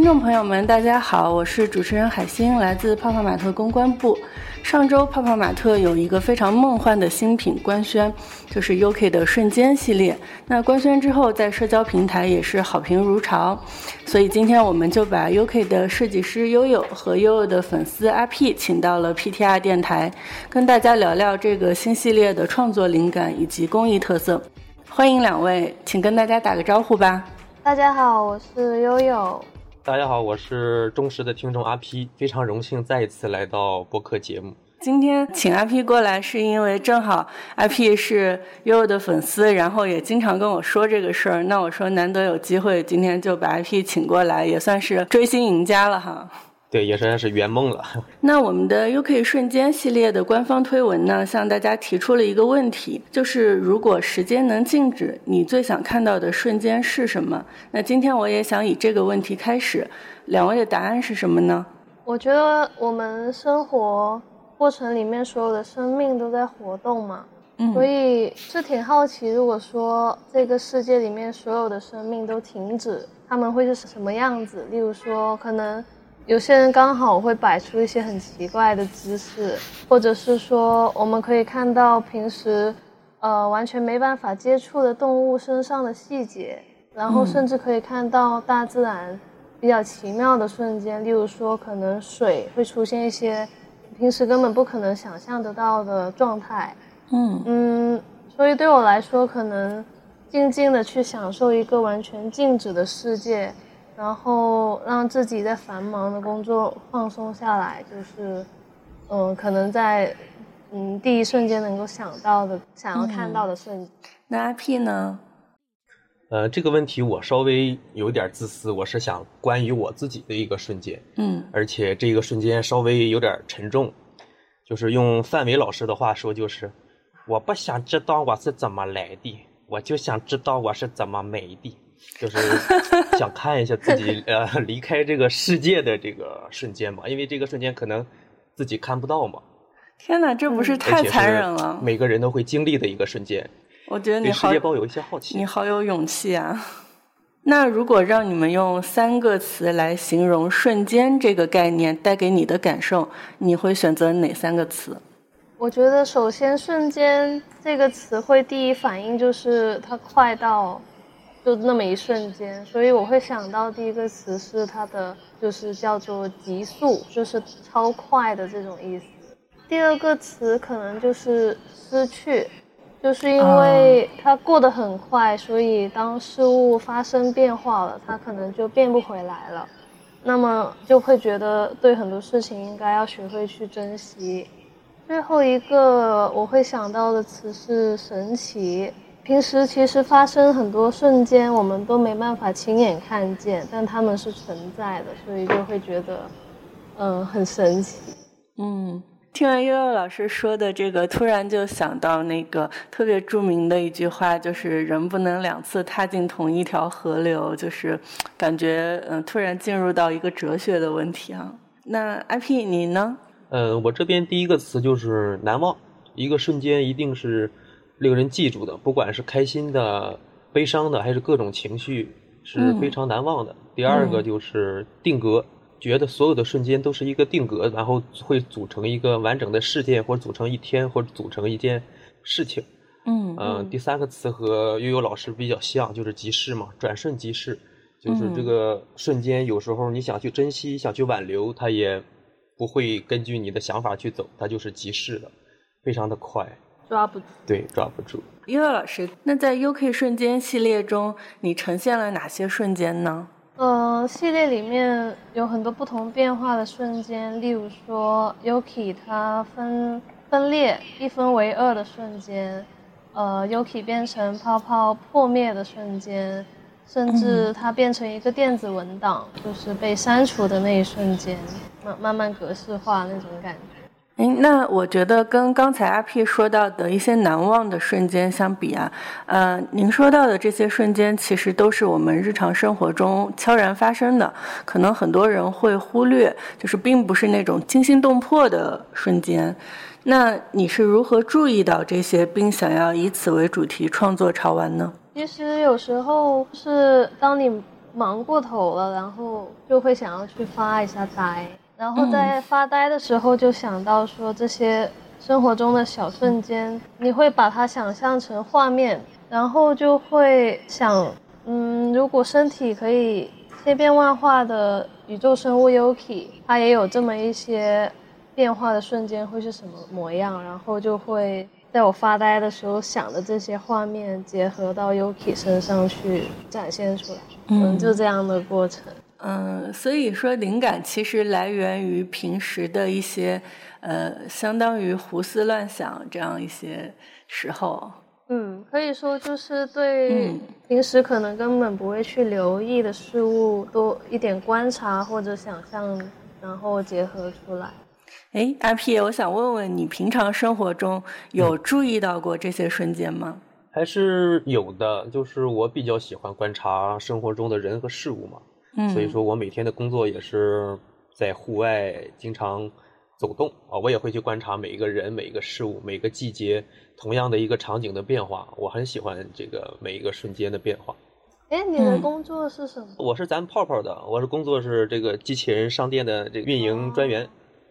听众朋友们，大家好，我是主持人海星，来自泡泡玛特公关部。上周泡泡玛特有一个非常梦幻的新品官宣，就是 UK 的瞬间系列。那官宣之后，在社交平台也是好评如潮。所以今天我们就把 UK 的设计师悠悠和悠悠的粉丝阿 P 请到了 PTR 电台，跟大家聊聊这个新系列的创作灵感以及工艺特色。欢迎两位，请跟大家打个招呼吧。大家好，我是悠悠。大家好，我是忠实的听众阿 P，非常荣幸再一次来到播客节目。今天请阿 P 过来，是因为正好阿 P 是悠悠的粉丝，然后也经常跟我说这个事儿。那我说难得有机会，今天就把阿 P 请过来，也算是追星赢家了哈。对，也算是圆梦了。那我们的 UK 瞬间系列的官方推文呢，向大家提出了一个问题，就是如果时间能静止，你最想看到的瞬间是什么？那今天我也想以这个问题开始，两位的答案是什么呢？我觉得我们生活过程里面所有的生命都在活动嘛，所以是挺好奇，如果说这个世界里面所有的生命都停止，他们会是什么样子？例如说，可能。有些人刚好会摆出一些很奇怪的姿势，或者是说，我们可以看到平时，呃，完全没办法接触的动物身上的细节，然后甚至可以看到大自然比较奇妙的瞬间，例如说，可能水会出现一些平时根本不可能想象得到的状态。嗯嗯，所以对我来说，可能静静的去享受一个完全静止的世界。然后让自己在繁忙的工作放松下来，就是，嗯，可能在，嗯，第一瞬间能够想到的、想要看到的瞬间。那 IP 呢？呃，这个问题我稍微有点自私，我是想关于我自己的一个瞬间。嗯。而且这个瞬间稍微有点沉重，就是用范伟老师的话说，就是我不想知道我是怎么来的，我就想知道我是怎么没的。就是 想看一下自己呃离开这个世界的这个瞬间嘛，因为这个瞬间可能自己看不到嘛。天哪，这不是太残忍了？每个人都会经历的一个瞬间。我觉得你世界抱有一些好奇。你好有勇气啊！那如果让你们用三个词来形容“瞬间”这个概念带给你的感受，你会选择哪三个词？我觉得首先“瞬间”这个词汇第一反应就是它快到。就那么一瞬间，所以我会想到第一个词是它的，就是叫做急速，就是超快的这种意思。第二个词可能就是失去，就是因为它过得很快，所以当事物发生变化了，它可能就变不回来了。那么就会觉得对很多事情应该要学会去珍惜。最后一个我会想到的词是神奇。平时其实发生很多瞬间，我们都没办法亲眼看见，但他们是存在的，所以就会觉得，嗯，很神奇。嗯，听完悠悠老师说的这个，突然就想到那个特别著名的一句话，就是“人不能两次踏进同一条河流”，就是感觉嗯，突然进入到一个哲学的问题啊。那 IP 你呢？呃，我这边第一个词就是难忘，一个瞬间一定是。令人记住的，不管是开心的、悲伤的，还是各种情绪，是非常难忘的。第二个就是定格，觉得所有的瞬间都是一个定格，然后会组成一个完整的事件，或者组成一天，或者组成一件事情。嗯嗯。第三个词和悠悠老师比较像，就是即逝嘛，转瞬即逝，就是这个瞬间，有时候你想去珍惜、想去挽留，它也不会根据你的想法去走，它就是即逝的，非常的快。抓不住，对，抓不住。悠悠老师，那在 UK 瞬间系列中，你呈现了哪些瞬间呢？呃，系列里面有很多不同变化的瞬间，例如说 Yuki 它分分裂一分为二的瞬间，呃，Yuki 变成泡泡破灭的瞬间，甚至它变成一个电子文档，就是被删除的那一瞬间，慢慢慢格式化那种感觉。哎，那我觉得跟刚才阿 P 说到的一些难忘的瞬间相比啊，呃，您说到的这些瞬间其实都是我们日常生活中悄然发生的，可能很多人会忽略，就是并不是那种惊心动魄的瞬间。那你是如何注意到这些，并想要以此为主题创作潮玩呢？其实有时候是当你忙过头了，然后就会想要去发一下呆，然后在发呆的时候就想到说这些生活中的小瞬间，你会把它想象成画面，然后就会想，嗯，如果身体可以千变万化的宇宙生物 Yuki，它也有这么一些变化的瞬间，会是什么模样？然后就会。在我发呆的时候想的这些画面，结合到 Yuki 身上去展现出来，嗯，就这样的过程。嗯，所以说灵感其实来源于平时的一些，呃，相当于胡思乱想这样一些时候。嗯，可以说就是对平时可能根本不会去留意的事物多一点观察或者想象，然后结合出来。哎，阿 P，我想问问你，平常生活中有注意到过这些瞬间吗？还是有的，就是我比较喜欢观察生活中的人和事物嘛。嗯，所以说我每天的工作也是在户外经常走动啊，我也会去观察每一个人、每一个事物、每个季节同样的一个场景的变化。我很喜欢这个每一个瞬间的变化。哎，你的工作是什么？我是咱泡泡的，我是工作是这个机器人商店的这个运营专员。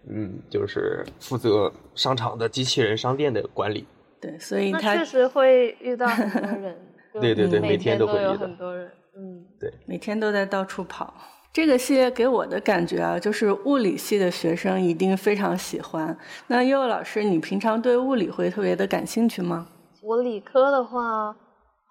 嗯，就是负责商场的机器人商店的管理。对，所以他确实会遇到很多人。对对对，每天都会有很多人。嗯，对，每天都在到处跑。这个系列给我的感觉啊，就是物理系的学生一定非常喜欢。那悠悠老师，你平常对物理会特别的感兴趣吗？我理科的话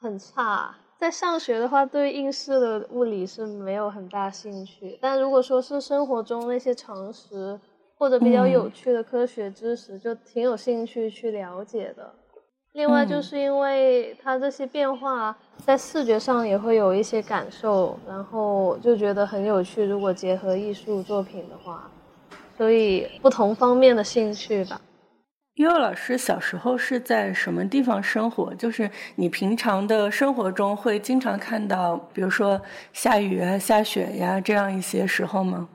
很差，在上学的话，对应试的物理是没有很大兴趣。但如果说是生活中那些常识。或者比较有趣的科学知识，就挺有兴趣去了解的。另外，就是因为它这些变化在视觉上也会有一些感受，然后就觉得很有趣。如果结合艺术作品的话，所以不同方面的兴趣吧。悠悠老师小时候是在什么地方生活？就是你平常的生活中会经常看到，比如说下雨啊、下雪呀这样一些时候吗？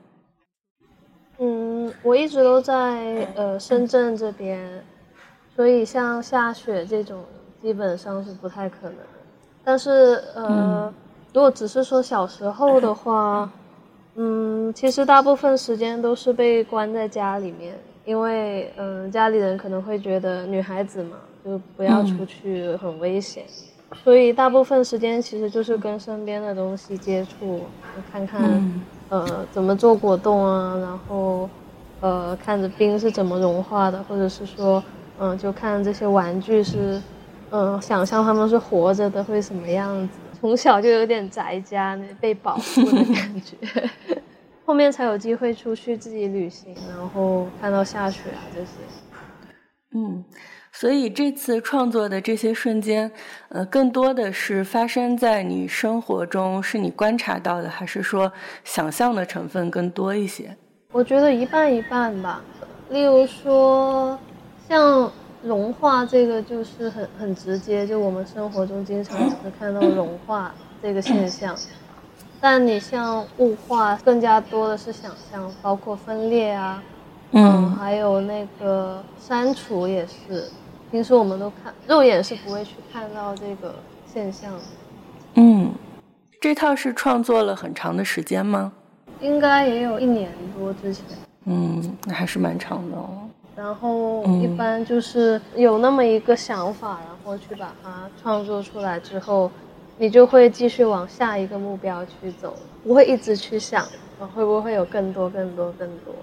嗯，我一直都在呃深圳这边，所以像下雪这种基本上是不太可能。但是呃，如果只是说小时候的话，嗯，其实大部分时间都是被关在家里面，因为嗯家里人可能会觉得女孩子嘛，就不要出去很危险，所以大部分时间其实就是跟身边的东西接触，看看。呃，怎么做果冻啊？然后，呃，看着冰是怎么融化的，或者是说，嗯，就看这些玩具是，嗯，想象他们是活着的会什么样子。从小就有点宅家，那被保护的感觉。后面才有机会出去自己旅行，然后看到下雪啊这些。嗯。所以这次创作的这些瞬间，呃，更多的是发生在你生活中，是你观察到的，还是说想象的成分更多一些？我觉得一半一半吧。例如说，像融化这个，就是很很直接，就我们生活中经常会看到融化这个现象。但你像雾化，更加多的是想象，包括分裂啊，嗯，还有那个删除也是。平时我们都看肉眼是不会去看到这个现象的。嗯，这套是创作了很长的时间吗？应该也有一年多之前。嗯，那还是蛮长的哦。然后一般就是有那么一个想法，然后去把它创作出来之后，你就会继续往下一个目标去走，不会一直去想会不会有更多、更多、更多。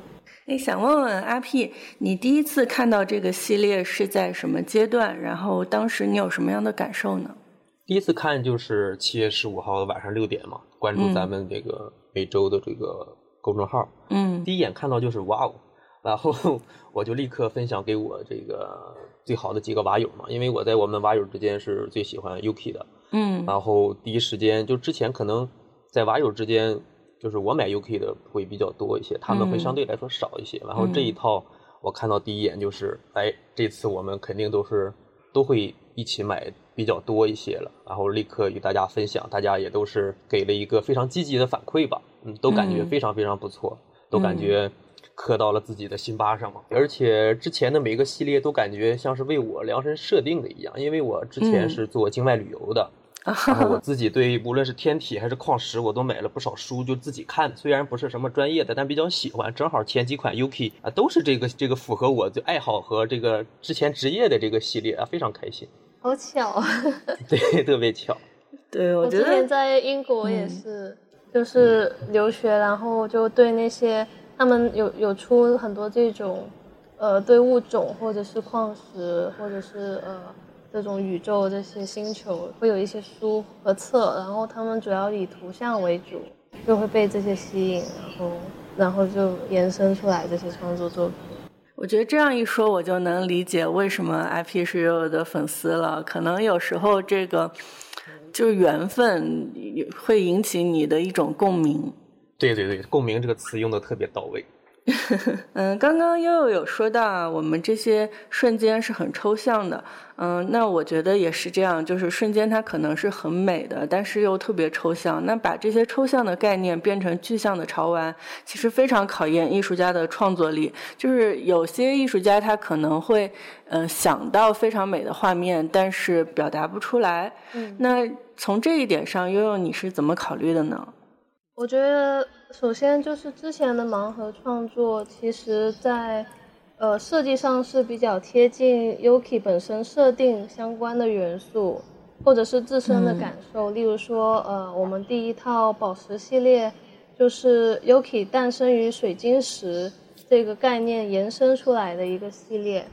哎，想问问阿 P，你第一次看到这个系列是在什么阶段？然后当时你有什么样的感受呢？第一次看就是七月十五号的晚上六点嘛，关注咱们这个每周的这个公众号。嗯，第一眼看到就是哇哦，然后 我就立刻分享给我这个最好的几个瓦友嘛，因为我在我们瓦友之间是最喜欢 Yuki 的。嗯，然后第一时间就之前可能在瓦友之间。就是我买 UK 的会比较多一些，他们会相对来说少一些。然后这一套我看到第一眼就是，哎，这次我们肯定都是都会一起买比较多一些了。然后立刻与大家分享，大家也都是给了一个非常积极的反馈吧，嗯，都感觉非常非常不错，都感觉磕到了自己的心巴上嘛。而且之前的每个系列都感觉像是为我量身设定的一样，因为我之前是做境外旅游的。然后我自己对无论是天体还是矿石，我都买了不少书，就自己看。虽然不是什么专业的，但比较喜欢。正好前几款 Yuki 啊，都是这个这个符合我的爱好和这个之前职业的这个系列啊，非常开心。好巧，对，特别巧。对，我之前在英国也是，就是留学，然后就对那些他们有有出很多这种，呃，对物种或者是矿石或者是呃。这种宇宙这些星球会有一些书和册，然后他们主要以图像为主，就会被这些吸引，然后然后就延伸出来这些创作作品。我觉得这样一说，我就能理解为什么 IP 是悠悠的粉丝了。可能有时候这个就是缘分会引起你的一种共鸣。对对对，共鸣这个词用的特别到位。嗯，刚刚悠悠有说到啊，我们这些瞬间是很抽象的。嗯，那我觉得也是这样，就是瞬间它可能是很美的，但是又特别抽象。那把这些抽象的概念变成具象的潮玩，其实非常考验艺术家的创作力。就是有些艺术家他可能会，嗯，想到非常美的画面，但是表达不出来。嗯，那从这一点上，悠悠你是怎么考虑的呢？我觉得。首先就是之前的盲盒创作，其实在，呃设计上是比较贴近 Yuki 本身设定相关的元素，或者是自身的感受。例如说，呃，我们第一套宝石系列，就是 Yuki 诞生于水晶石这个概念延伸出来的一个系列。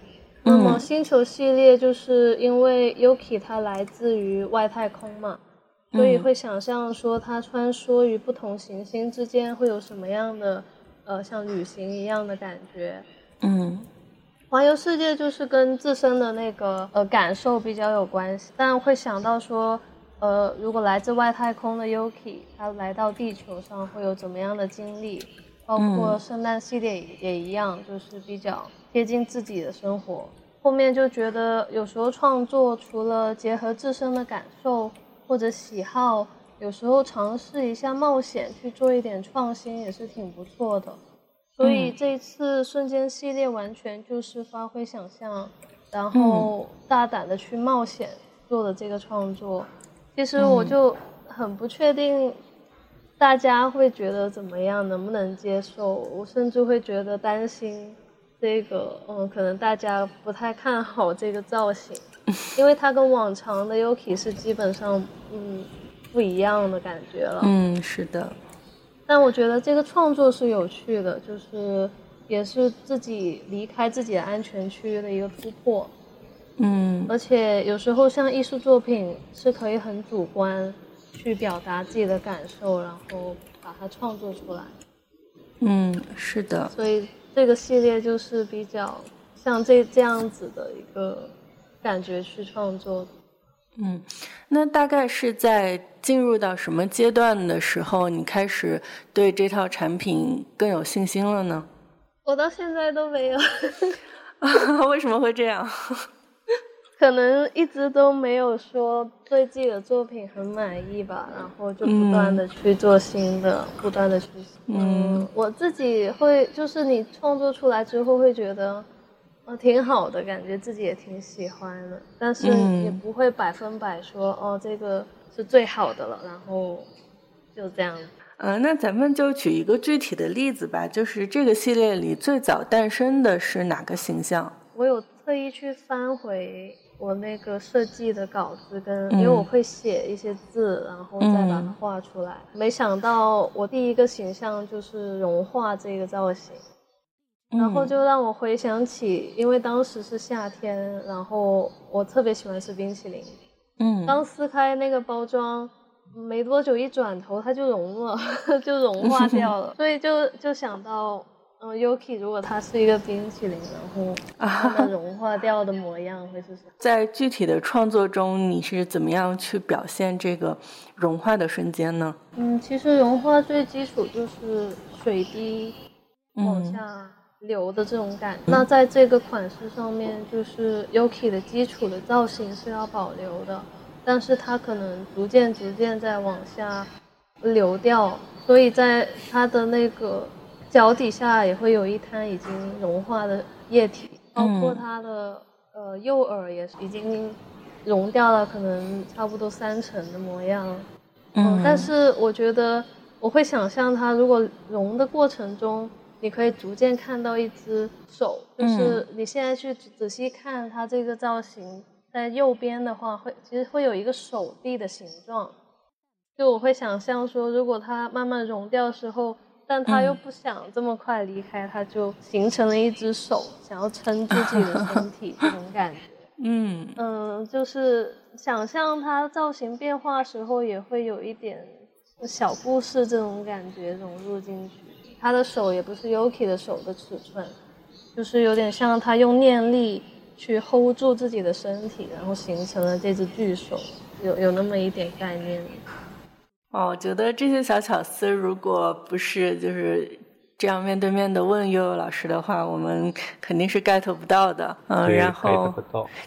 那么星球系列，就是因为 Yuki 它来自于外太空嘛。所以会想象说，它穿梭于不同行星之间会有什么样的，呃，像旅行一样的感觉。嗯，环游世界就是跟自身的那个呃感受比较有关系，但会想到说，呃，如果来自外太空的 Yuki，他来到地球上会有怎么样的经历？包括圣诞系列也一样，就是比较贴近自己的生活。后面就觉得有时候创作除了结合自身的感受。或者喜好，有时候尝试一下冒险去做一点创新也是挺不错的。所以这次瞬间系列完全就是发挥想象，然后大胆的去冒险做的这个创作。其实我就很不确定大家会觉得怎么样，能不能接受。我甚至会觉得担心这个，嗯，可能大家不太看好这个造型。因为它跟往常的 Yuki 是基本上嗯不一样的感觉了。嗯，是的。但我觉得这个创作是有趣的，就是也是自己离开自己的安全区的一个突破。嗯。而且有时候像艺术作品是可以很主观去表达自己的感受，然后把它创作出来。嗯，是的。所以这个系列就是比较像这这样子的一个。感觉去创作，嗯，那大概是在进入到什么阶段的时候，你开始对这套产品更有信心了呢？我到现在都没有，为什么会这样？可能一直都没有说对自己的作品很满意吧，然后就不断的去做新的，不断的去，嗯，我自己会就是你创作出来之后会觉得。哦，挺好的，感觉自己也挺喜欢的，但是也不会百分百说哦，这个是最好的了，然后就这样。嗯，那咱们就举一个具体的例子吧，就是这个系列里最早诞生的是哪个形象？我有特意去翻回我那个设计的稿子，跟因为我会写一些字，然后再把它画出来。没想到我第一个形象就是融化这个造型。然后就让我回想起，因为当时是夏天，然后我特别喜欢吃冰淇淋。嗯，刚撕开那个包装，没多久一转头它就融了，就融化掉了。所以就就想到，嗯，Yuki 如果它是一个冰淇淋，然后 它融化掉的模样会是什么？在具体的创作中，你是怎么样去表现这个融化的瞬间呢？嗯，其实融化最基础就是水滴往下。流的这种感，那在这个款式上面，就是 Yuki 的基础的造型是要保留的，但是它可能逐渐逐渐在往下流掉，所以在它的那个脚底下也会有一滩已经融化的液体，包括它的呃右耳也是已经融掉了，可能差不多三成的模样。嗯，但是我觉得我会想象它如果融的过程中，你可以逐渐看到一只手，就是你现在去仔细看它这个造型，在右边的话会其实会有一个手臂的形状。就我会想象说，如果它慢慢融掉的时候，但它又不想这么快离开，它就形成了一只手，想要撑住自己的身体 这种感觉。嗯嗯，就是想象它造型变化时候，也会有一点小故事这种感觉融入进去。他的手也不是 Yuki 的手的尺寸，就是有点像他用念力去 hold 住自己的身体，然后形成了这只巨手，有有那么一点概念。哦，我觉得这些小巧思，如果不是就是这样面对面的问悠悠老师的话，我们肯定是 get 不到的。嗯，然后，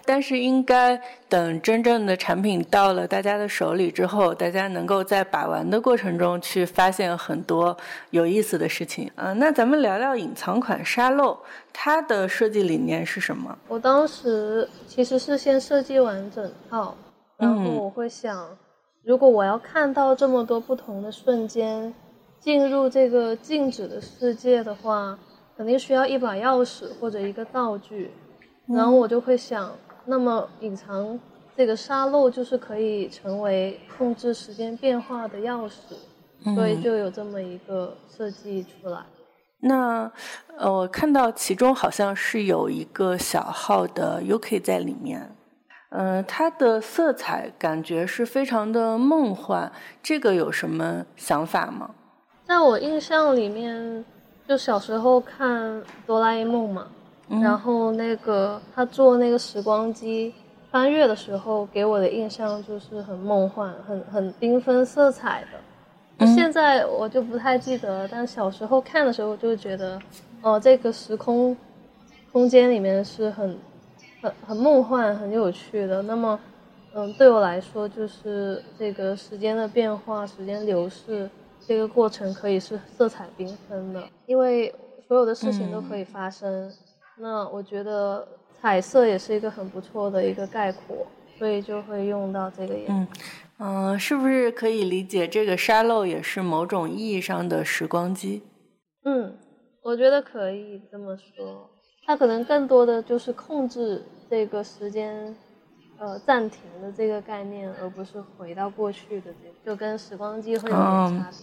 但是应该等真正的产品到了大家的手里之后，大家能够在把玩的过程中去发现很多有意思的事情。嗯，那咱们聊聊隐藏款沙漏，它的设计理念是什么？我当时其实是先设计完整套，然后我会想。如果我要看到这么多不同的瞬间，进入这个静止的世界的话，肯定需要一把钥匙或者一个道具。然后我就会想，那么隐藏这个沙漏就是可以成为控制时间变化的钥匙，所以就有这么一个设计出来。那呃，我看到其中好像是有一个小号的 UK 在里面。嗯，它的色彩感觉是非常的梦幻，这个有什么想法吗？在我印象里面，就小时候看哆啦 A 梦嘛，然后那个他做那个时光机翻越的时候，给我的印象就是很梦幻、很很缤纷色彩的。现在我就不太记得，但小时候看的时候就觉得，哦，这个时空空间里面是很。很很梦幻，很有趣的。那么，嗯，对我来说，就是这个时间的变化、时间流逝这个过程可以是色彩缤纷的，因为所有的事情都可以发生。那我觉得彩色也是一个很不错的一个概括，所以就会用到这个颜色。嗯，是不是可以理解这个沙漏也是某种意义上的时光机？嗯，我觉得可以这么说。它可能更多的就是控制这个时间，呃，暂停的这个概念，而不是回到过去的这，就跟时光机会有点差别。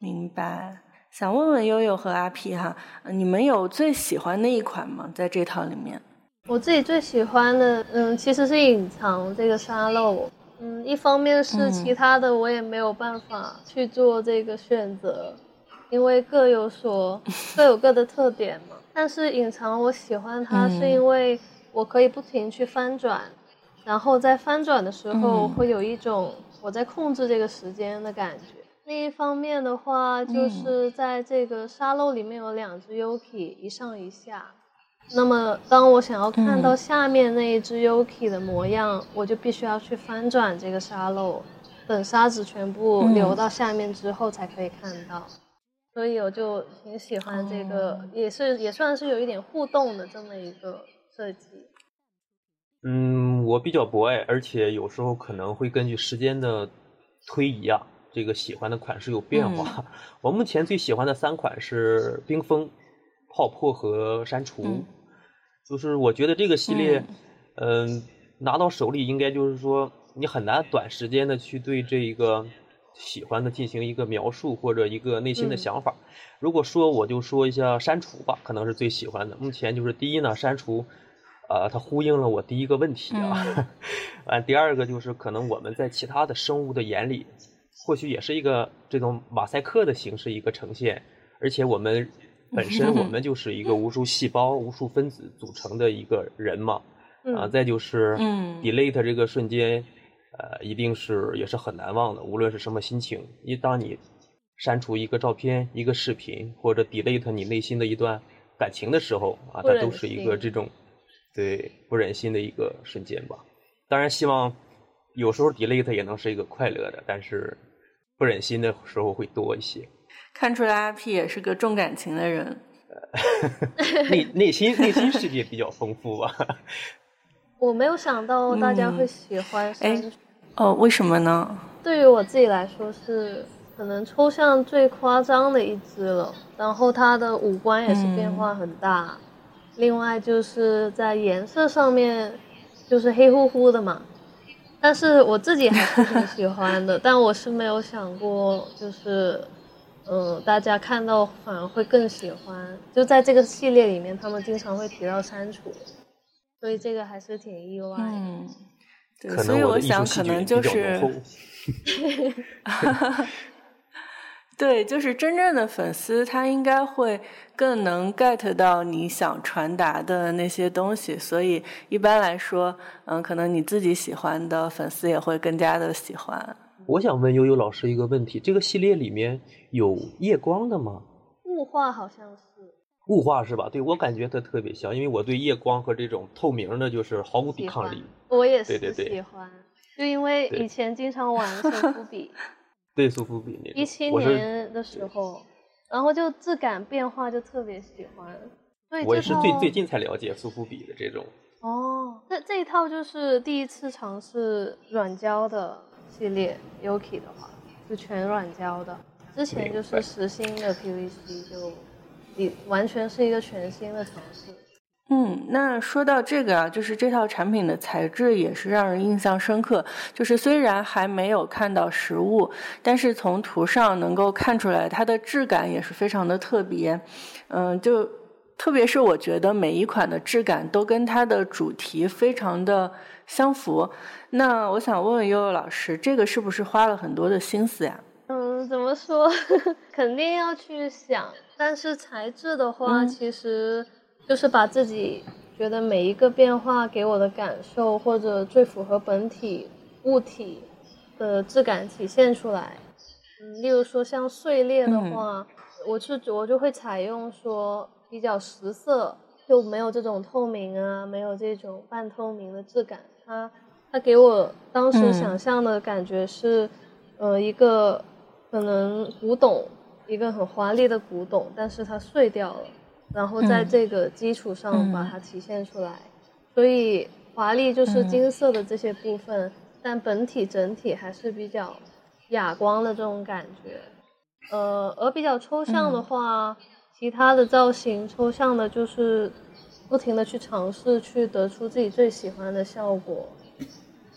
明白。想问问悠悠和阿 P 哈，你们有最喜欢的一款吗？在这套里面，我自己最喜欢的，嗯，其实是隐藏这个沙漏。嗯，一方面是其他的我也没有办法去做这个选择，因为各有所 各有各的特点嘛。但是隐藏，我喜欢它，是因为我可以不停去翻转，然后在翻转的时候会有一种我在控制这个时间的感觉。另一方面的话，就是在这个沙漏里面有两只 Yuki 一上一下，那么当我想要看到下面那一只 Yuki 的模样，我就必须要去翻转这个沙漏，等沙子全部流到下面之后才可以看到。所以我就挺喜欢这个，也是也算是有一点互动的这么一个设计。嗯，我比较博爱，而且有时候可能会根据时间的推移啊，这个喜欢的款式有变化。我目前最喜欢的三款是冰封、泡沫和删除，就是我觉得这个系列，嗯，拿到手里应该就是说你很难短时间的去对这一个。喜欢的进行一个描述或者一个内心的想法。如果说我就说一下删除吧，可能是最喜欢的。目前就是第一呢，删除，呃，它呼应了我第一个问题啊。啊，第二个就是可能我们在其他的生物的眼里，或许也是一个这种马赛克的形式一个呈现。而且我们 本身我们就是一个无数细胞、无数分子组成的一个人嘛。啊，再就是 delete 这个瞬间。呃，一定是也是很难忘的，无论是什么心情。一当你删除一个照片、一个视频，或者 delete 你内心的一段感情的时候，啊，它都是一个这种对不忍心的一个瞬间吧。当然，希望有时候 delete 也能是一个快乐的，但是不忍心的时候会多一些。看出来阿 P 也是个重感情的人，内内心内心世界比较丰富吧。我没有想到大家会喜欢删除。哦，为什么呢？对于我自己来说是可能抽象最夸张的一只了，然后它的五官也是变化很大。另外就是在颜色上面，就是黑乎乎的嘛。但是我自己还是挺喜欢的，但我是没有想过，就是，嗯，大家看到反而会更喜欢。就在这个系列里面，他们经常会提到删除，所以这个还是挺意外。嗯，对，所以我想可能就是。对，就是真正的粉丝，他应该会更能 get 到你想传达的那些东西，所以一般来说，嗯，可能你自己喜欢的粉丝也会更加的喜欢。我想问悠悠老师一个问题：这个系列里面有夜光的吗？雾化好像是。雾化是吧？对我感觉它特别像，因为我对夜光和这种透明的，就是毫无抵抗力。我也是喜欢，就因为以前经常玩手伏笔。对苏富比那一七年的时候，然后就质感变化就特别喜欢。我也是最最近才了解苏富比的这种。哦，这这一套就是第一次尝试软胶的系列，Yuki 的话就全软胶的，之前就是实心的 PVC，就你完全是一个全新的尝试。嗯，那说到这个啊，就是这套产品的材质也是让人印象深刻。就是虽然还没有看到实物，但是从图上能够看出来，它的质感也是非常的特别。嗯，就特别是我觉得每一款的质感都跟它的主题非常的相符。那我想问问悠悠老师，这个是不是花了很多的心思呀？嗯，怎么说？肯定要去想，但是材质的话，其实。就是把自己觉得每一个变化给我的感受，或者最符合本体物体的质感体现出来。嗯，例如说像碎裂的话，我是我就会采用说比较实色，就没有这种透明啊，没有这种半透明的质感。它它给我当时想象的感觉是，呃，一个可能古董，一个很华丽的古董，但是它碎掉了。然后在这个基础上把它体现出来，所以华丽就是金色的这些部分，但本体整体还是比较哑光的这种感觉。呃，而比较抽象的话，其他的造型抽象的就是不停的去尝试，去得出自己最喜欢的效果。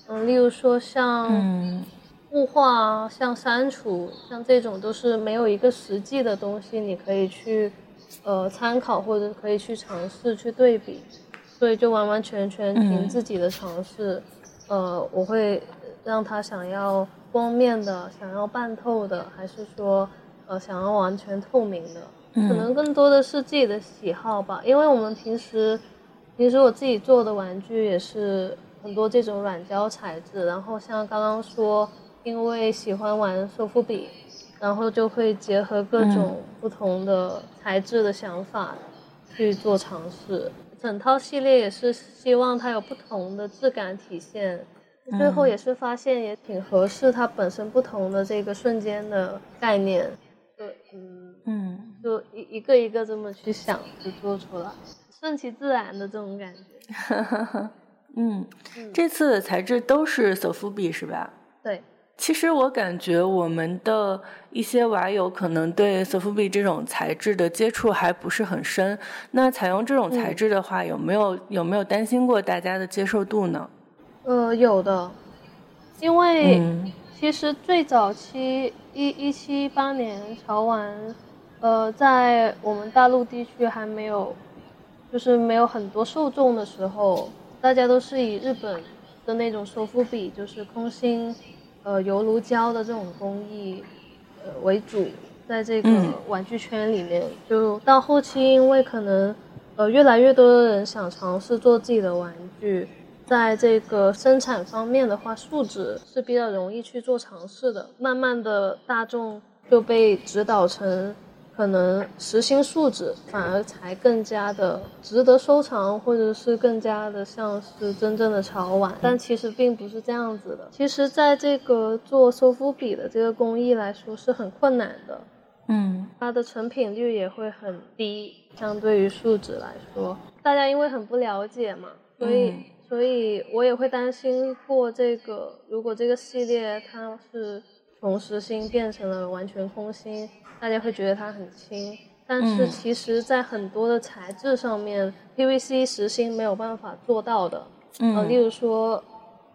嗯，例如说像雾化、像删除、像这种都是没有一个实际的东西，你可以去。呃，参考或者可以去尝试去对比，所以就完完全全凭自己的尝试。呃，我会让他想要光面的，想要半透的，还是说呃想要完全透明的？可能更多的是自己的喜好吧。因为我们平时平时我自己做的玩具也是很多这种软胶材质，然后像刚刚说，因为喜欢玩手扶笔。然后就会结合各种不同的材质的想法去做尝试，整套系列也是希望它有不同的质感体现，最后也是发现也挺合适它本身不同的这个瞬间的概念，对，嗯嗯，就一一个一个这么去想就做出来，顺其自然的这种感觉。嗯，这次的材质都是手扶笔是吧？对。其实我感觉我们的一些瓦友可能对索夫比这种材质的接触还不是很深。那采用这种材质的话，有没有有没有担心过大家的接受度呢？呃，有的，因为其实最早期一一七一八年潮玩，呃，在我们大陆地区还没有，就是没有很多受众的时候，大家都是以日本的那种手扶笔，就是空心。呃，油炉胶的这种工艺，呃为主，在这个玩具圈里面，就到后期，因为可能，呃，越来越多的人想尝试做自己的玩具，在这个生产方面的话，树脂是比较容易去做尝试的，慢慢的大众就被指导成。可能实心树脂反而才更加的值得收藏，或者是更加的像是真正的潮玩，但其实并不是这样子的。其实，在这个做收腹笔的这个工艺来说是很困难的，嗯，它的成品率也会很低，相对于树脂来说，大家因为很不了解嘛，所以。所所以我也会担心过这个，如果这个系列它是从实心变成了完全空心，大家会觉得它很轻。但是其实，在很多的材质上面，PVC 实心没有办法做到的。嗯，例如说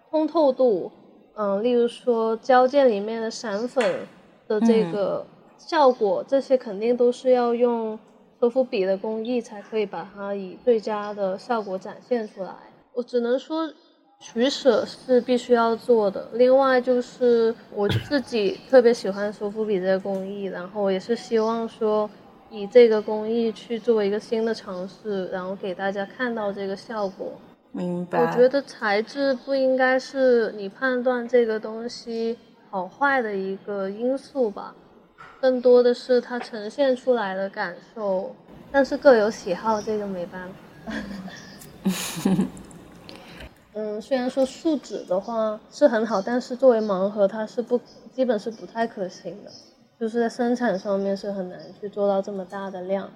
通透度，嗯，例如说胶件里面的闪粉的这个效果，这些肯定都是要用修复笔的工艺才可以把它以最佳的效果展现出来。我只能说，取舍是必须要做的。另外就是我自己特别喜欢修复笔这个工艺，然后也是希望说。以这个工艺去做一个新的尝试，然后给大家看到这个效果。明白。我觉得材质不应该是你判断这个东西好坏的一个因素吧，更多的是它呈现出来的感受。但是各有喜好，这个没办法。嗯，虽然说树脂的话是很好，但是作为盲盒，它是不基本是不太可行的。就是在生产上面是很难去做到这么大的量，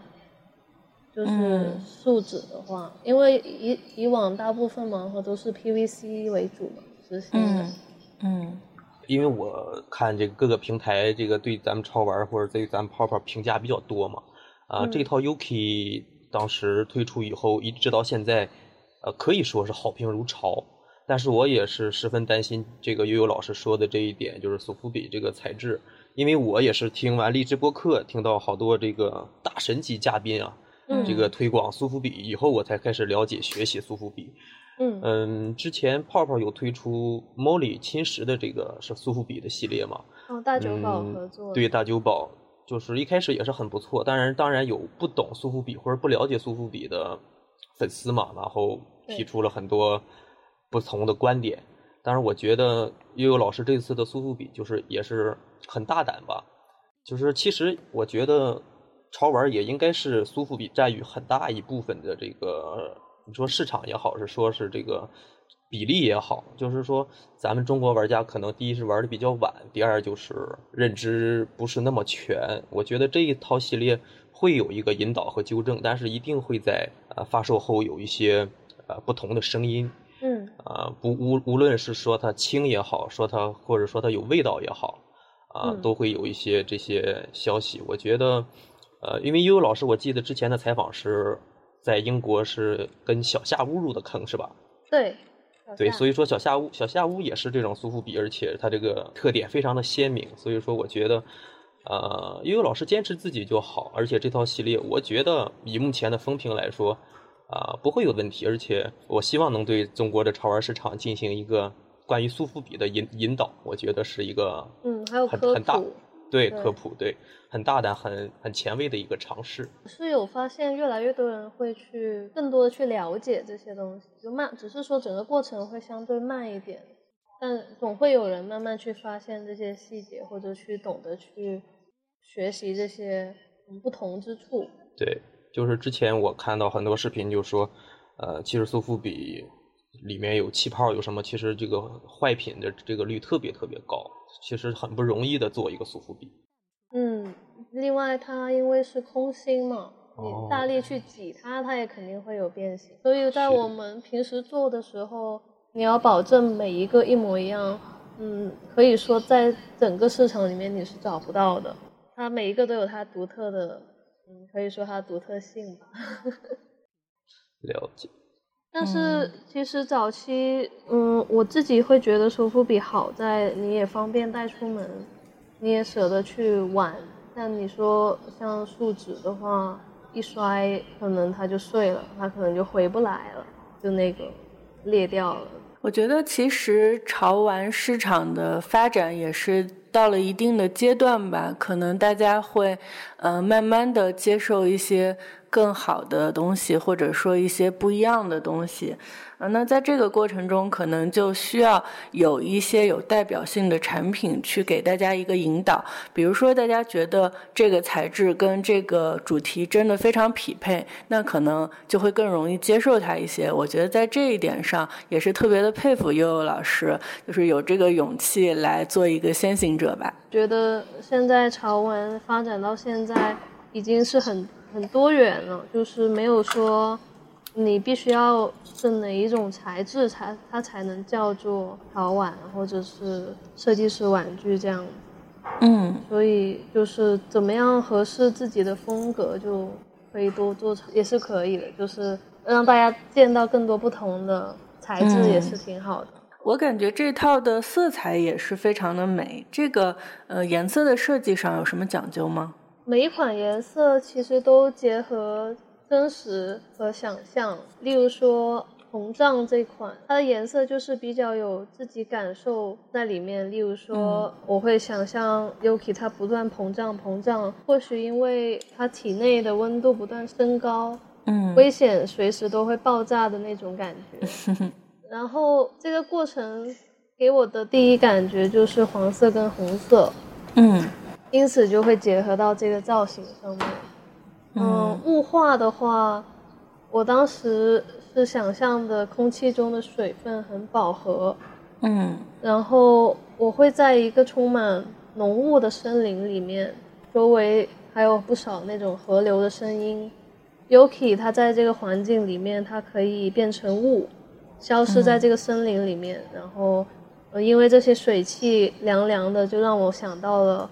就是树脂的话，因为以以往大部分盲盒都是 PVC 为主嘛，实心的。嗯。因为我看这个各个平台，这个对咱们超玩或者对咱们泡泡评价比较多嘛，啊，这套 Yuki 当时推出以后，一直到现在，呃，可以说是好评如潮。但是我也是十分担心这个悠悠老师说的这一点，就是苏富比这个材质。因为我也是听完励志播客，听到好多这个大神级嘉宾啊，这个推广苏富比以后，我才开始了解学习苏富比。嗯嗯，之前泡泡有推出 Molly 侵蚀的这个是苏富比的系列嘛？哦，大酒保合作。对，大酒保就是一开始也是很不错，当然当然有不懂苏富比或者不了解苏富比的粉丝嘛，然后提出了很多不同的观点。当然，我觉得悠悠老师这次的苏富比就是也是很大胆吧。就是其实我觉得潮玩也应该是苏富比占据很大一部分的这个，你说市场也好，是说是这个比例也好，就是说咱们中国玩家可能第一是玩的比较晚，第二就是认知不是那么全。我觉得这一套系列会有一个引导和纠正，但是一定会在呃发售后有一些呃不同的声音。嗯啊，不无无论是说它轻也好，说它或者说它有味道也好，啊，都会有一些这些消息。我觉得，呃，因为悠悠老师，我记得之前的采访是在英国是跟小夏屋入的坑，是吧？对，对，所以说小夏屋小夏屋也是这种苏富比，而且它这个特点非常的鲜明。所以说，我觉得，呃，悠悠老师坚持自己就好，而且这套系列，我觉得以目前的风评来说。啊，不会有问题，而且我希望能对中国的潮玩市场进行一个关于苏富比的引引导，我觉得是一个嗯，还有很很大对科普对很大胆很很前卫的一个尝试。是有发现越来越多人会去更多的去了解这些东西，就慢，只是说整个过程会相对慢一点，但总会有人慢慢去发现这些细节，或者去懂得去学习这些不同之处。对。就是之前我看到很多视频，就说，呃，其实苏富比里面有气泡，有什么？其实这个坏品的这个率特别特别高，其实很不容易的做一个苏富比。嗯，另外它因为是空心嘛，你大力去挤它，它也肯定会有变形。所以在我们平时做的时候，你要保证每一个一模一样。嗯，可以说在整个市场里面你是找不到的，它每一个都有它独特的。嗯，可以说它独特性吧。了解。但是其实早期，嗯，我自己会觉得收腹笔好在你也方便带出门，你也舍得去玩。但你说像树脂的话，一摔可能它就碎了，它可能就回不来了，就那个裂掉了。我觉得其实潮玩市场的发展也是。到了一定的阶段吧，可能大家会，呃，慢慢的接受一些。更好的东西，或者说一些不一样的东西，啊，那在这个过程中，可能就需要有一些有代表性的产品去给大家一个引导。比如说，大家觉得这个材质跟这个主题真的非常匹配，那可能就会更容易接受它一些。我觉得在这一点上也是特别的佩服悠悠老师，就是有这个勇气来做一个先行者吧。觉得现在潮玩发展到现在已经是很。很多元了，就是没有说，你必须要是哪一种材质才它才能叫做潮玩或者是设计师玩具这样。嗯，所以就是怎么样合适自己的风格，就可以多做也是可以的，就是让大家见到更多不同的材质也是挺好的。我感觉这套的色彩也是非常的美，这个呃颜色的设计上有什么讲究吗？每一款颜色其实都结合真实和想象，例如说膨胀这款，它的颜色就是比较有自己感受在里面。例如说，我会想象 Yuki 它不断膨胀膨胀，或许因为它体内的温度不断升高，嗯，危险随时都会爆炸的那种感觉。然后这个过程给我的第一感觉就是黄色跟红色，嗯。因此就会结合到这个造型上面。嗯，雾化的话，我当时是想象的空气中的水分很饱和。嗯，然后我会在一个充满浓雾的森林里面，周围还有不少那种河流的声音。Yuki 它在这个环境里面，它可以变成雾，消失在这个森林里面。然后，呃，因为这些水汽凉凉的，就让我想到了。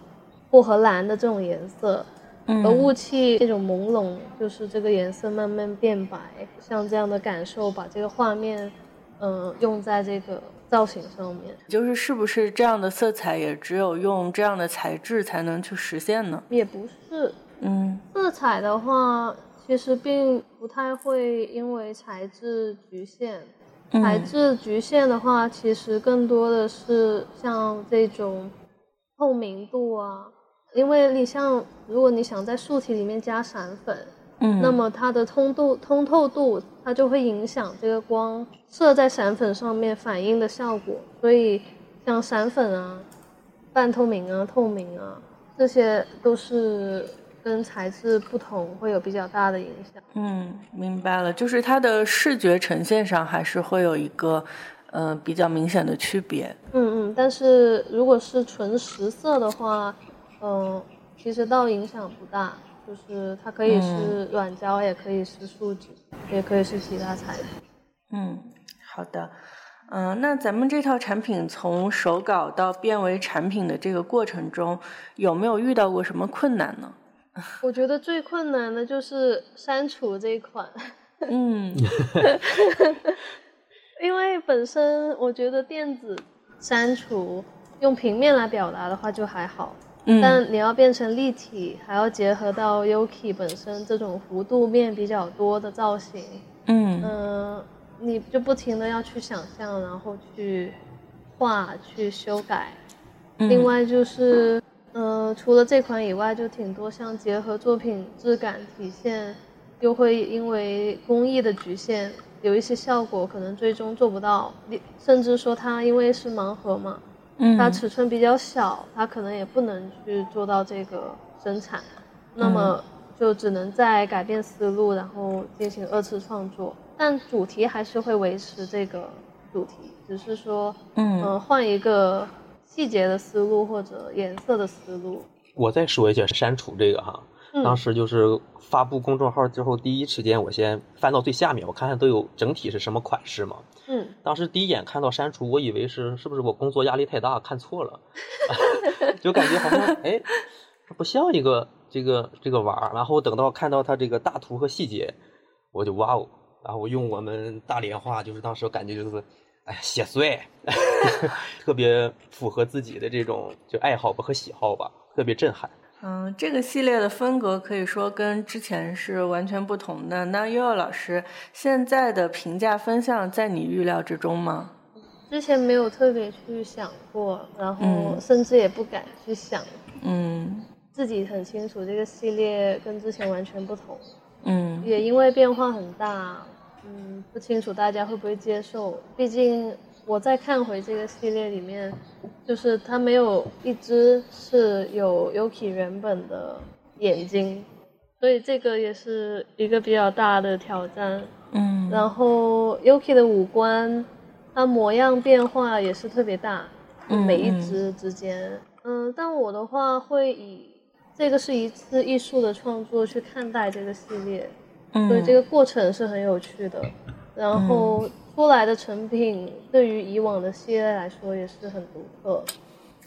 薄荷蓝的这种颜色，而雾气这种朦胧，就是这个颜色慢慢变白，像这样的感受，把这个画面，嗯，用在这个造型上面，就是是不是这样的色彩也只有用这样的材质才能去实现呢？也不是，嗯，色彩的话，其实并不太会因为材质局限，材质局限的话，其实更多的是像这种透明度啊。因为你像，如果你想在素体里面加闪粉，嗯，那么它的通度、通透度，它就会影响这个光射在闪粉上面反应的效果。所以，像闪粉啊、半透明啊、透明啊，这些都是跟材质不同会有比较大的影响。嗯，明白了，就是它的视觉呈现上还是会有一个，呃，比较明显的区别。嗯嗯，但是如果是纯实色的话。嗯，其实倒影响不大，就是它可以是软胶，也可以是树脂，也可以是其他材质。嗯，好的。嗯，那咱们这套产品从手稿到变为产品的这个过程中，有没有遇到过什么困难呢？我觉得最困难的就是删除这一款。嗯，因为本身我觉得电子删除用平面来表达的话就还好。但你要变成立体，还要结合到 Yuki 本身这种弧度面比较多的造型，嗯你就不停的要去想象，然后去画、去修改。另外就是，嗯，除了这款以外，就挺多像结合作品质感体现，又会因为工艺的局限，有一些效果可能最终做不到。甚至说它因为是盲盒嘛。嗯它尺寸比较小，它可能也不能去做到这个生产，那么就只能再改变思路，然后进行二次创作。但主题还是会维持这个主题，只是说，嗯，换一个细节的思路或者颜色的思路。我再说一下删除这个哈。当时就是发布公众号之后，第一时间我先翻到最下面，我看看都有整体是什么款式嘛。嗯。当时第一眼看到删除，我以为是是不是我工作压力太大看错了，就感觉好像哎，不像一个这个这个碗儿。然后等到看到它这个大图和细节，我就哇哦！然后用我们大连话，就是当时感觉就是哎写碎，特别符合自己的这种就爱好吧和喜好吧，特别震撼。嗯，这个系列的风格可以说跟之前是完全不同的。那悠悠老师现在的评价分项在你预料之中吗？之前没有特别去想过，然后甚至也不敢去想。嗯，自己很清楚这个系列跟之前完全不同。嗯，也因为变化很大，嗯，不清楚大家会不会接受。毕竟。我在看回这个系列里面，就是它没有一只是有 Yuki 原本的眼睛，所以这个也是一个比较大的挑战。嗯，然后 Yuki 的五官，它模样变化也是特别大，每一只之间。嗯，但我的话会以这个是一次艺术的创作去看待这个系列。所以这个过程是很有趣的。然后出来的成品对于以往的系列来说也是很独特。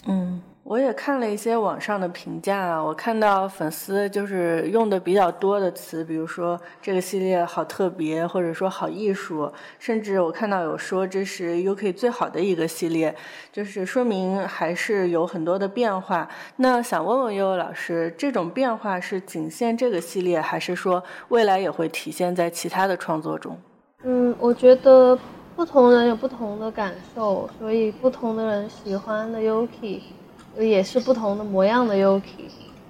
嗯。我也看了一些网上的评价，我看到粉丝就是用的比较多的词，比如说这个系列好特别，或者说好艺术，甚至我看到有说这是 UK 最好的一个系列，就是说明还是有很多的变化。那想问问悠悠老师，这种变化是仅限这个系列，还是说未来也会体现在其他的创作中？嗯，我觉得不同人有不同的感受，所以不同的人喜欢的 UK。也是不同的模样的 Yuki，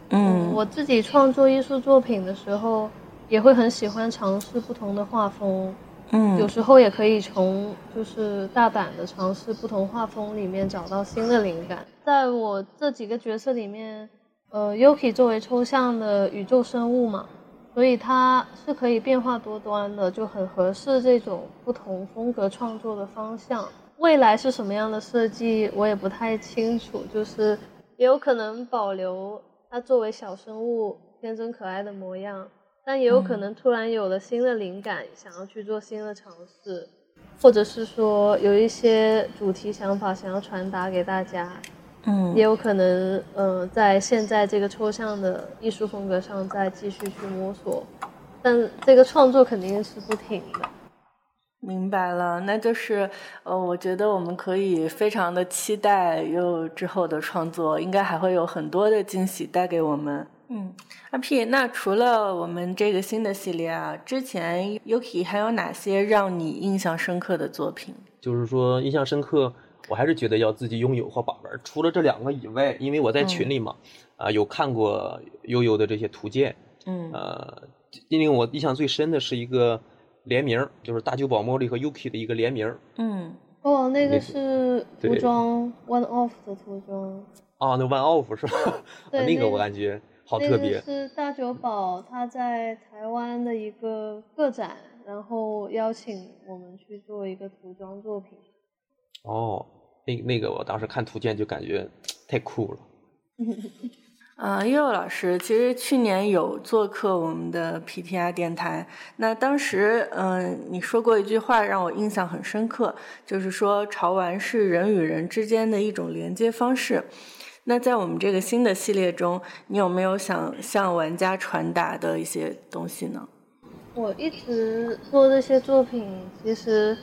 嗯，我自己创作艺术作品的时候，也会很喜欢尝试不同的画风，嗯，有时候也可以从就是大胆的尝试不同画风里面找到新的灵感。在我这几个角色里面，呃，Yuki 作为抽象的宇宙生物嘛，所以它是可以变化多端的，就很合适这种不同风格创作的方向。未来是什么样的设计，我也不太清楚。就是也有可能保留它作为小生物天真可爱的模样，但也有可能突然有了新的灵感，想要去做新的尝试，或者是说有一些主题想法想要传达给大家。嗯，也有可能，嗯，在现在这个抽象的艺术风格上再继续去摸索，但这个创作肯定是不停的。明白了，那就是，呃，我觉得我们可以非常的期待又之后的创作，应该还会有很多的惊喜带给我们。嗯，阿 P，那除了我们这个新的系列啊，之前 Yuki 还有哪些让你印象深刻的作品？就是说印象深刻，我还是觉得要自己拥有或把玩。除了这两个以外，因为我在群里嘛，啊，有看过悠悠的这些图鉴。嗯，呃，因为我印象最深的是一个。联名就是大久保茉莉和 Yuki 的一个联名。嗯，哦，那个是涂装 One Off 的涂装。啊，那 One Off 是吧？对，那个我感觉好特别。是大久保他在台湾的一个个展，然后邀请我们去做一个涂装作品。哦，那那个我当时看图鉴就感觉 太酷了。呃，悠悠老师其实去年有做客我们的 PTR 电台。那当时，嗯，你说过一句话让我印象很深刻，就是说潮玩是人与人之间的一种连接方式。那在我们这个新的系列中，你有没有想向玩家传达的一些东西呢？我一直做这些作品，其实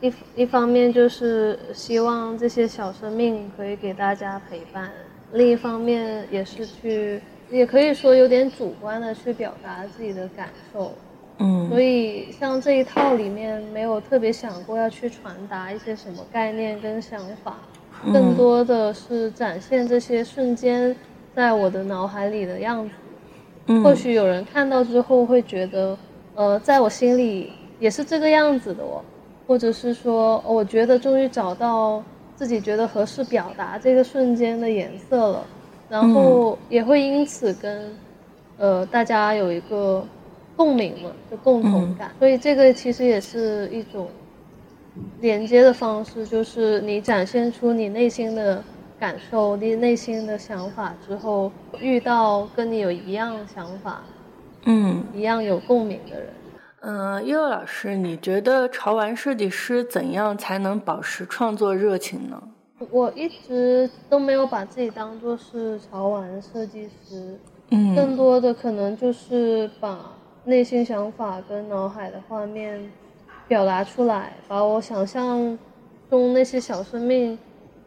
一一方面就是希望这些小生命可以给大家陪伴。另一方面也是去，也可以说有点主观的去表达自己的感受，嗯，所以像这一套里面没有特别想过要去传达一些什么概念跟想法，更多的是展现这些瞬间在我的脑海里的样子。或许有人看到之后会觉得，呃，在我心里也是这个样子的哦，或者是说，我觉得终于找到。自己觉得合适表达这个瞬间的颜色了，然后也会因此跟，呃，大家有一个共鸣嘛，就共同感。所以这个其实也是一种连接的方式，就是你展现出你内心的感受、你内心的想法之后，遇到跟你有一样想法、嗯，一样有共鸣的人。嗯，悠悠老师，你觉得潮玩设计师怎样才能保持创作热情呢？我一直都没有把自己当做是潮玩设计师，嗯，更多的可能就是把内心想法跟脑海的画面表达出来，把我想象中那些小生命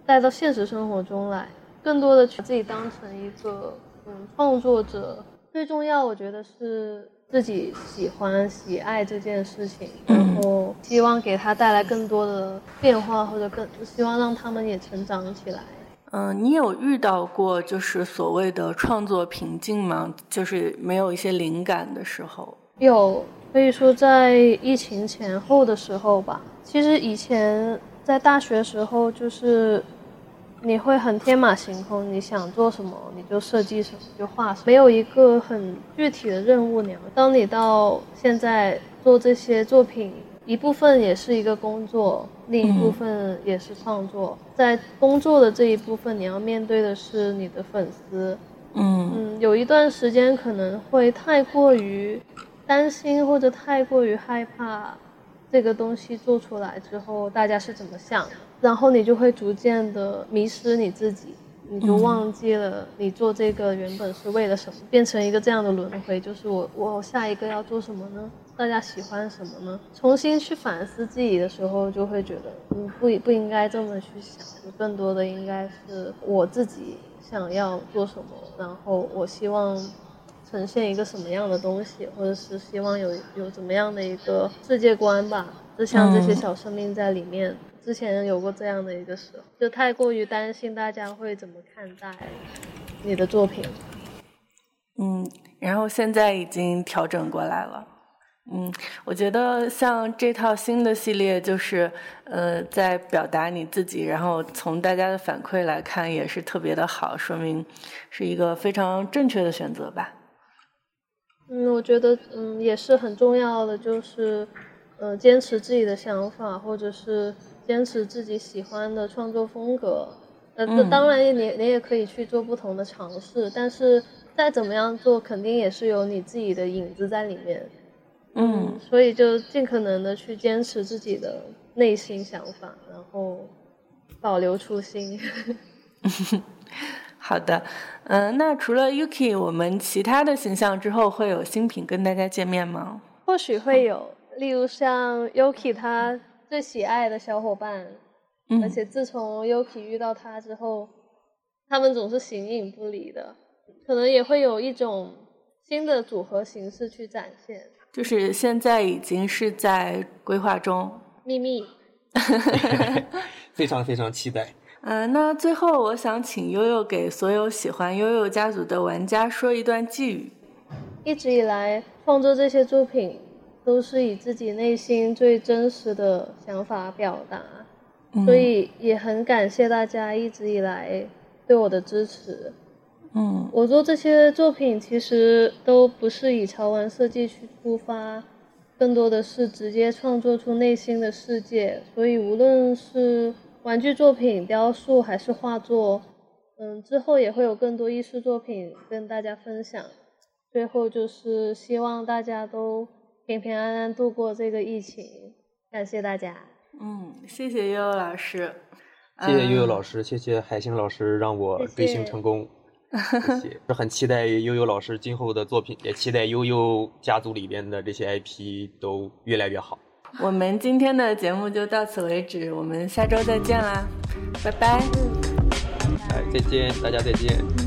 带到现实生活中来，更多的把自己当成一个嗯创作者。最重要，我觉得是。自己喜欢、喜爱这件事情，然后希望给他带来更多的变化，或者更希望让他们也成长起来。嗯，你有遇到过就是所谓的创作瓶颈吗？就是没有一些灵感的时候？有，可以说在疫情前后的时候吧。其实以前在大学时候就是。你会很天马行空，你想做什么你就设计什么，就画什么，没有一个很具体的任务。你当你到现在做这些作品，一部分也是一个工作，另一部分也是创作。在工作的这一部分，你要面对的是你的粉丝。嗯嗯，有一段时间可能会太过于担心或者太过于害怕这个东西做出来之后大家是怎么想，然后你就会逐渐的迷失你自己。你就忘记了你做这个原本是为了什么，变成一个这样的轮回，就是我我下一个要做什么呢？大家喜欢什么呢？重新去反思自己的时候，就会觉得嗯不不应该这么去想，更多的应该是我自己想要做什么，然后我希望呈现一个什么样的东西，或者是希望有有怎么样的一个世界观吧，就像这些小生命在里面。之前有过这样的一个时候，就太过于担心大家会怎么看待你的作品。嗯，然后现在已经调整过来了。嗯，我觉得像这套新的系列，就是呃，在表达你自己，然后从大家的反馈来看，也是特别的好，说明是一个非常正确的选择吧。嗯，我觉得嗯也是很重要的，就是呃坚持自己的想法，或者是。坚持自己喜欢的创作风格，呃，那当然你你也可以去做不同的尝试，但是再怎么样做，肯定也是有你自己的影子在里面，嗯，所以就尽可能的去坚持自己的内心想法，然后保留初心。好的，嗯，那除了 Yuki，我们其他的形象之后会有新品跟大家见面吗？或许会有，例如像 Yuki 他。最喜爱的小伙伴，而且自从 Yuki 遇到他之后，他们总是形影不离的，可能也会有一种新的组合形式去展现。就是现在已经是在规划中，秘密，非常非常期待。嗯，那最后我想请悠悠给所有喜欢悠悠家族的玩家说一段寄语。一直以来创作这些作品。都是以自己内心最真实的想法表达，所以也很感谢大家一直以来对我的支持。嗯，我做这些作品其实都不是以潮玩设计去出发，更多的是直接创作出内心的世界。所以无论是玩具作品、雕塑还是画作，嗯，之后也会有更多艺术作品跟大家分享。最后就是希望大家都。平平安安度过这个疫情，感谢大家。嗯，谢谢悠悠老师，谢谢悠悠老师，谢谢海星老师让我追星成功。谢谢，是很期待悠悠老师今后的作品，也期待悠悠家族里边的这些 IP 都越来越好。我们今天的节目就到此为止，我们下周再见啦，拜拜。哎，再见，大家再见。